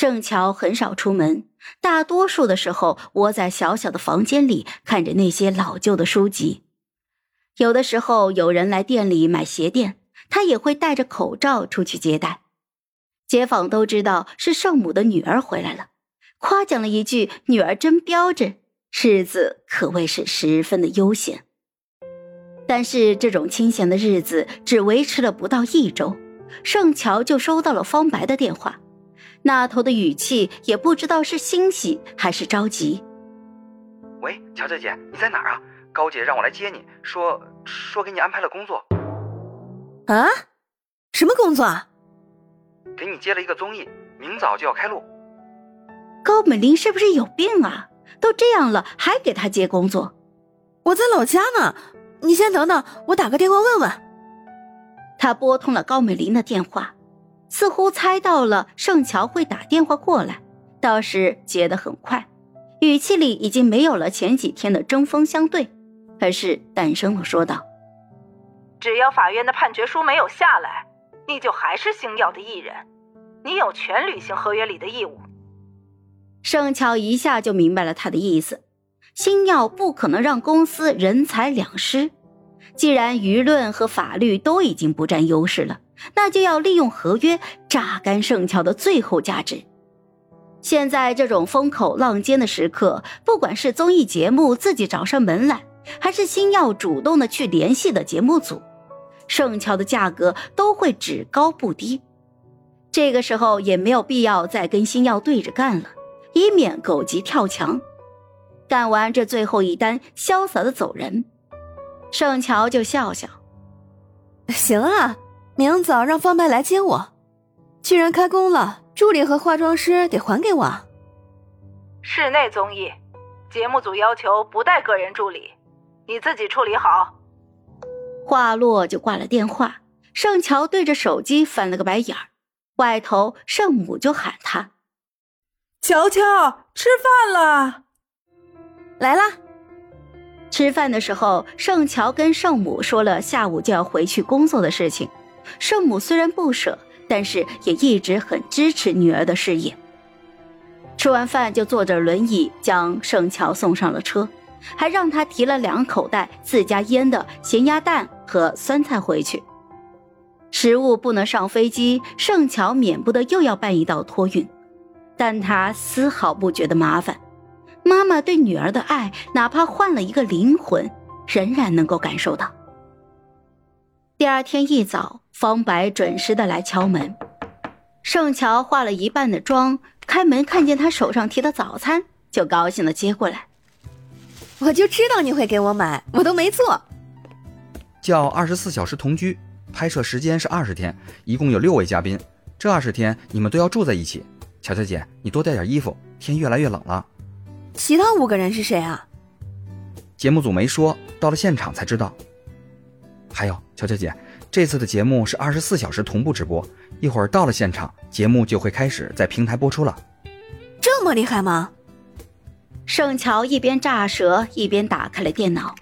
盛乔很少出门，大多数的时候窝在小小的房间里，看着那些老旧的书籍。有的时候有人来店里买鞋垫，他也会戴着口罩出去接待。街坊都知道是圣母的女儿回来了，夸奖了一句：“女儿真标致。”日子可谓是十分的悠闲。但是这种清闲的日子只维持了不到一周，盛乔就收到了方白的电话，那头的语气也不知道是欣喜还是着急。喂，乔乔姐，你在哪儿啊？高姐让我来接你，说说给你安排了工作。啊？什么工作啊？给你接了一个综艺，明早就要开录。高美玲是不是有病啊？都这样了，还给他接工作？我在老家呢。你先等等，我打个电话问问。他拨通了高美玲的电话，似乎猜到了盛乔会打电话过来，倒是接得很快，语气里已经没有了前几天的针锋相对，而是淡声的说道：“只要法院的判决书没有下来，你就还是星耀的艺人，你有权履行合约里的义务。”盛乔一下就明白了他的意思。星耀不可能让公司人财两失，既然舆论和法律都已经不占优势了，那就要利用合约榨干盛乔的最后价值。现在这种风口浪尖的时刻，不管是综艺节目自己找上门来，还是星耀主动的去联系的节目组，盛乔的价格都会只高不低。这个时候也没有必要再跟星耀对着干了，以免狗急跳墙。干完这最后一单，潇洒的走人。盛乔就笑笑：“行啊，明早让方白来接我。既然开工了，助理和化妆师得还给我。”室内综艺，节目组要求不带个人助理，你自己处理好。话落就挂了电话。盛乔对着手机翻了个白眼儿，外头圣母就喊他：“乔乔，吃饭了。”来啦！吃饭的时候，盛乔跟圣母说了下午就要回去工作的事情。圣母虽然不舍，但是也一直很支持女儿的事业。吃完饭就坐着轮椅将盛乔送上了车，还让他提了两口袋自家腌的咸鸭蛋和酸菜回去。食物不能上飞机，盛乔免不得又要办一道托运，但他丝毫不觉得麻烦。妈妈对女儿的爱，哪怕换了一个灵魂，仍然能够感受到。第二天一早，方白准时的来敲门。盛乔化了一半的妆，开门看见他手上提的早餐，就高兴的接过来。我就知道你会给我买，我都没做。叫二十四小时同居，拍摄时间是二十天，一共有六位嘉宾，这二十天你们都要住在一起。乔乔姐，你多带点衣服，天越来越冷了。其他五个人是谁啊？节目组没说，到了现场才知道。还有，乔乔姐，这次的节目是二十四小时同步直播，一会儿到了现场，节目就会开始在平台播出了。这么厉害吗？盛乔一边炸舌一边打开了电脑。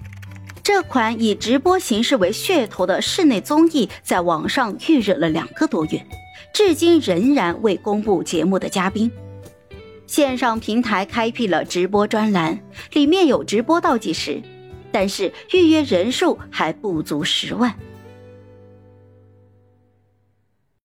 这款以直播形式为噱头的室内综艺，在网上预热了两个多月，至今仍然未公布节目的嘉宾。线上平台开辟了直播专栏，里面有直播倒计时，但是预约人数还不足十万。